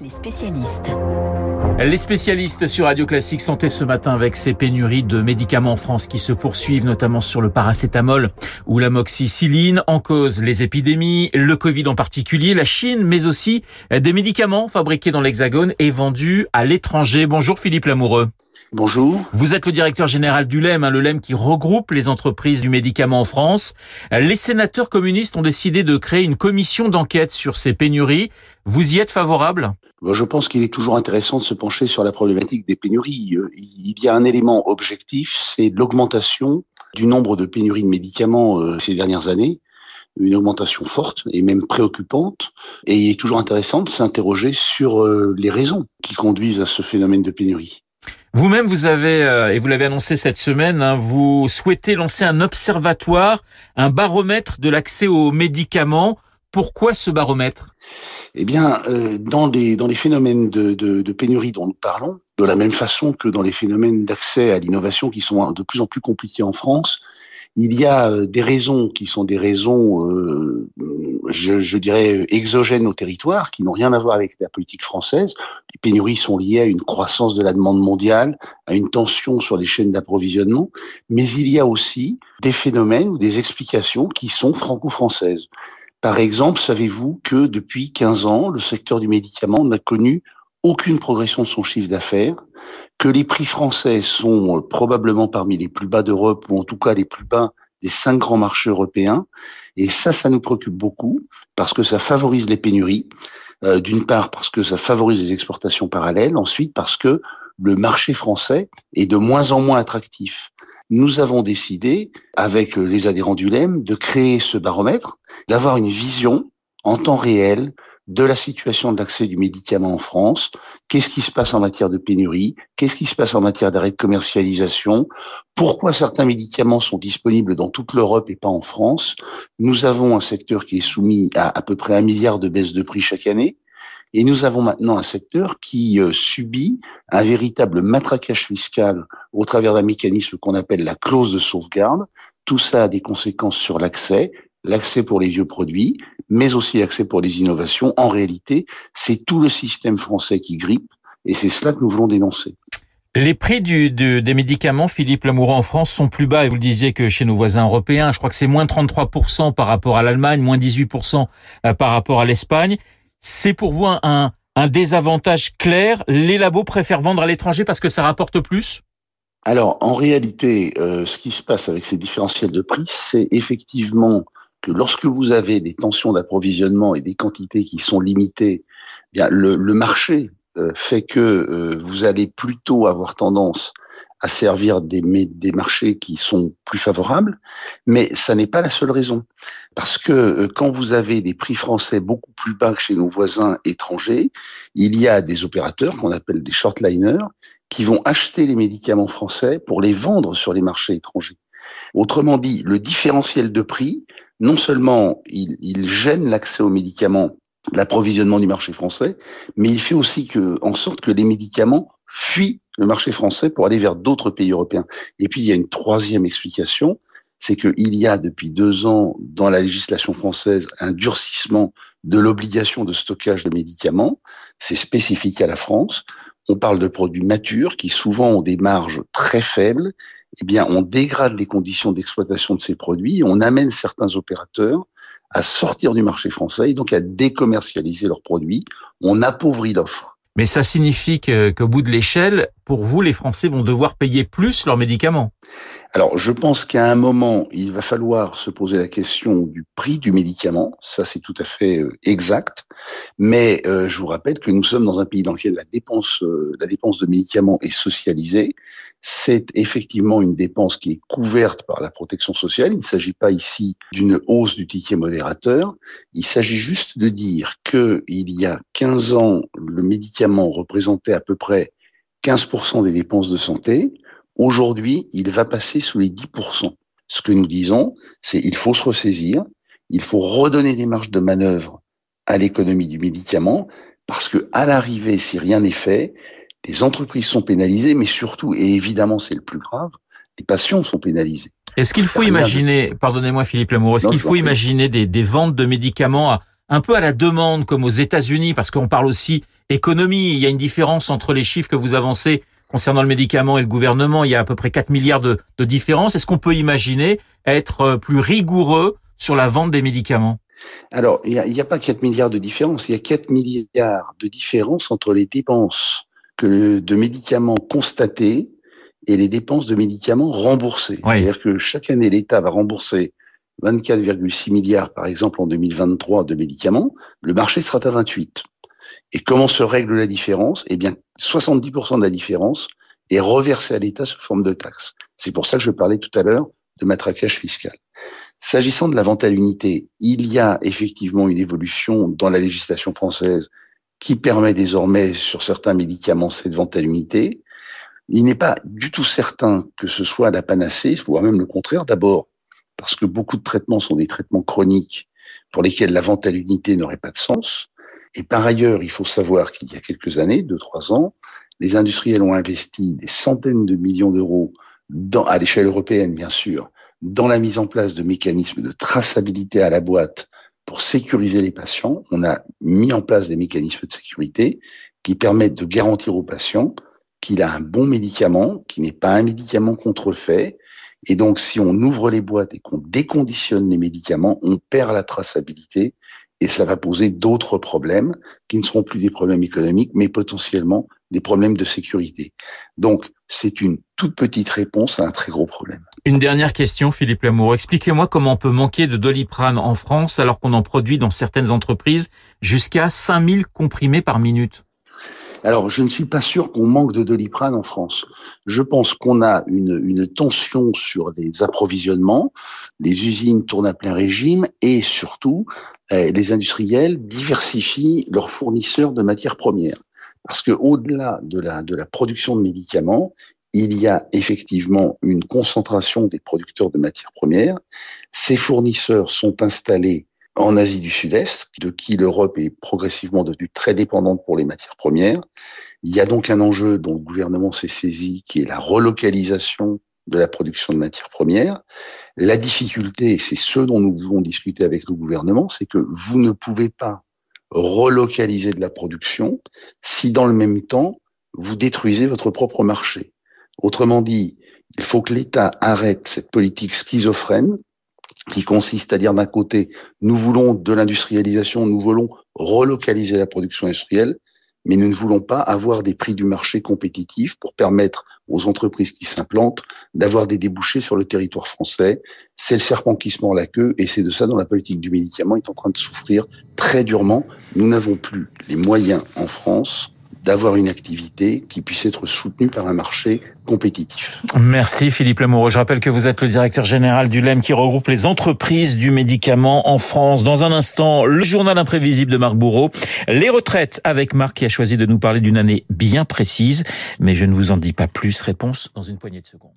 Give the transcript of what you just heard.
Les spécialistes. Les spécialistes sur Radio Classique Santé ce matin avec ces pénuries de médicaments en France qui se poursuivent, notamment sur le paracétamol ou l'amoxicilline. En cause, les épidémies, le Covid en particulier, la Chine, mais aussi des médicaments fabriqués dans l'Hexagone et vendus à l'étranger. Bonjour Philippe Lamoureux. Bonjour. Vous êtes le directeur général du LEM, hein, le LEM qui regroupe les entreprises du médicament en France. Les sénateurs communistes ont décidé de créer une commission d'enquête sur ces pénuries. Vous y êtes favorable? Je pense qu'il est toujours intéressant de se pencher sur la problématique des pénuries. Euh, il y a un élément objectif, c'est l'augmentation du nombre de pénuries de médicaments euh, ces dernières années une augmentation forte et même préoccupante. Et il est toujours intéressant de s'interroger sur euh, les raisons qui conduisent à ce phénomène de pénurie. Vous-même, vous avez, euh, et vous l'avez annoncé cette semaine, hein, vous souhaitez lancer un observatoire, un baromètre de l'accès aux médicaments. Pourquoi ce baromètre? Eh bien, euh, dans, les phénomènes de, pénurie dont nous parlons, de la même façon que dans les phénomènes d'accès à l'innovation qui sont de plus en plus compliqués en France, il y a euh, des raisons qui sont des raisons, euh, je, je, dirais, exogènes au territoire, qui n'ont rien à voir avec la politique française. Les pénuries sont liées à une croissance de la demande mondiale, à une tension sur les chaînes d'approvisionnement, mais il y a aussi des phénomènes ou des explications qui sont franco-françaises. Par exemple, savez-vous que depuis 15 ans, le secteur du médicament n'a connu aucune progression de son chiffre d'affaires, que les prix français sont euh, probablement parmi les plus bas d'Europe, ou en tout cas les plus bas des cinq grands marchés européens. Et ça, ça nous préoccupe beaucoup, parce que ça favorise les pénuries. Euh, D'une part, parce que ça favorise les exportations parallèles. Ensuite, parce que le marché français est de moins en moins attractif. Nous avons décidé, avec les adhérents du LEM, de créer ce baromètre, d'avoir une vision en temps réel de la situation d'accès du médicament en France, qu'est-ce qui se passe en matière de pénurie, qu'est-ce qui se passe en matière d'arrêt de commercialisation, pourquoi certains médicaments sont disponibles dans toute l'Europe et pas en France? Nous avons un secteur qui est soumis à à peu près un milliard de baisses de prix chaque année. Et nous avons maintenant un secteur qui euh, subit un véritable matraquage fiscal au travers d'un mécanisme qu'on appelle la clause de sauvegarde. Tout ça a des conséquences sur l'accès, l'accès pour les vieux produits, mais aussi l'accès pour les innovations. En réalité, c'est tout le système français qui grippe, et c'est cela que nous voulons dénoncer. Les prix du, du, des médicaments, Philippe Lamoureux, en France sont plus bas, et vous le disiez, que chez nos voisins européens. Je crois que c'est moins 33% par rapport à l'Allemagne, moins 18% euh, par rapport à l'Espagne. C'est pour vous un, un désavantage clair? Les labos préfèrent vendre à l'étranger parce que ça rapporte plus? Alors, en réalité, euh, ce qui se passe avec ces différentiels de prix, c'est effectivement que lorsque vous avez des tensions d'approvisionnement et des quantités qui sont limitées, eh bien le, marché euh, fait que euh, vous allez plutôt avoir tendance à servir des, des marchés qui sont plus favorables, mais ça n'est pas la seule raison. Parce que euh, quand vous avez des prix français beaucoup plus bas que chez nos voisins étrangers, il y a des opérateurs qu'on appelle des shortliners qui vont acheter les médicaments français pour les vendre sur les marchés étrangers. Autrement dit, le différentiel de prix, non seulement il, gêne l'accès aux médicaments, l'approvisionnement du marché français, mais il fait aussi que, en sorte que les médicaments fuient le marché français pour aller vers d'autres pays européens. Et puis il y a une troisième explication, c'est qu'il y a depuis deux ans dans la législation française un durcissement de l'obligation de stockage de médicaments. C'est spécifique à la France. On parle de produits matures qui souvent ont des marges très faibles eh bien, on dégrade les conditions d'exploitation de ces produits, on amène certains opérateurs à sortir du marché français et donc à décommercialiser leurs produits, on appauvrit l'offre. Mais ça signifie qu'au bout de l'échelle, pour vous, les Français vont devoir payer plus leurs médicaments. Alors, je pense qu'à un moment, il va falloir se poser la question du prix du médicament. Ça, c'est tout à fait euh, exact. Mais euh, je vous rappelle que nous sommes dans un pays dans lequel la dépense, euh, la dépense de médicaments est socialisée. C'est effectivement une dépense qui est couverte par la protection sociale. Il ne s'agit pas ici d'une hausse du ticket modérateur. Il s'agit juste de dire que il y a 15 ans, le médicament représentait à peu près 15% des dépenses de santé. Aujourd'hui, il va passer sous les 10%. Ce que nous disons, c'est il faut se ressaisir, il faut redonner des marges de manœuvre à l'économie du médicament, parce que à l'arrivée, si rien n'est fait, les entreprises sont pénalisées, mais surtout, et évidemment c'est le plus grave, les patients sont pénalisés. Est-ce qu'il faut imaginer, pardonnez-moi Philippe Lamoureux, est-ce qu'il faut imaginer des, des, ventes de médicaments à, un peu à la demande comme aux États-Unis Parce qu'on parle aussi économie. Il y a une différence entre les chiffres que vous avancez concernant le médicament et le gouvernement. Il y a à peu près 4 milliards de, de différence. Est-ce qu'on peut imaginer être euh, plus rigoureux sur la vente des médicaments? Alors, il n'y a, a, pas 4 milliards de différence. Il y a 4 milliards de différence entre les dépenses que de médicaments constatés et les dépenses de médicaments remboursés. Oui. C'est-à-dire que chaque année, l'État va rembourser 24,6 milliards, par exemple, en 2023 de médicaments. Le marché sera à 28. Et comment se règle la différence? Eh bien, 70% de la différence est reversée à l'État sous forme de taxes. C'est pour ça que je parlais tout à l'heure de matraquage fiscal. S'agissant de la vente à l'unité, il y a effectivement une évolution dans la législation française qui permet désormais sur certains médicaments cette vente à l'unité. Il n'est pas du tout certain que ce soit la panacée, voire même le contraire. D'abord, parce que beaucoup de traitements sont des traitements chroniques pour lesquels la vente à l'unité n'aurait pas de sens. Et par ailleurs, il faut savoir qu'il y a quelques années, deux, trois ans, les industriels ont investi des centaines de millions d'euros à l'échelle européenne, bien sûr, dans la mise en place de mécanismes de traçabilité à la boîte pour sécuriser les patients. On a mis en place des mécanismes de sécurité qui permettent de garantir aux patients qu'il a un bon médicament, qui n'est pas un médicament contrefait. Et donc, si on ouvre les boîtes et qu'on déconditionne les médicaments, on perd la traçabilité et ça va poser d'autres problèmes qui ne seront plus des problèmes économiques, mais potentiellement des problèmes de sécurité. Donc, c'est une toute petite réponse à un très gros problème. Une dernière question, Philippe Lamour. Expliquez-moi comment on peut manquer de doliprane en France alors qu'on en produit dans certaines entreprises jusqu'à 5000 comprimés par minute. Alors, je ne suis pas sûr qu'on manque de doliprane en France. Je pense qu'on a une, une, tension sur les approvisionnements, les usines tournent à plein régime et surtout, eh, les industriels diversifient leurs fournisseurs de matières premières. Parce que au-delà de la, de la production de médicaments, il y a effectivement une concentration des producteurs de matières premières. Ces fournisseurs sont installés en Asie du Sud-Est, de qui l'Europe est progressivement devenue très dépendante pour les matières premières. Il y a donc un enjeu dont le gouvernement s'est saisi, qui est la relocalisation de la production de matières premières. La difficulté, et c'est ce dont nous voulons discuter avec le gouvernement, c'est que vous ne pouvez pas relocaliser de la production si dans le même temps, vous détruisez votre propre marché. Autrement dit, il faut que l'État arrête cette politique schizophrène qui consiste à dire d'un côté, nous voulons de l'industrialisation, nous voulons relocaliser la production industrielle, mais nous ne voulons pas avoir des prix du marché compétitifs pour permettre aux entreprises qui s'implantent d'avoir des débouchés sur le territoire français. C'est le serpent qui se mord la queue et c'est de ça dont la politique du médicament est en train de souffrir très durement. Nous n'avons plus les moyens en France d'avoir une activité qui puisse être soutenue par un marché compétitif. Merci Philippe Lamoureux. Je rappelle que vous êtes le directeur général du LEM qui regroupe les entreprises du médicament en France. Dans un instant, le journal imprévisible de Marc Bourreau. Les retraites avec Marc qui a choisi de nous parler d'une année bien précise. Mais je ne vous en dis pas plus. Réponse dans une poignée de secondes.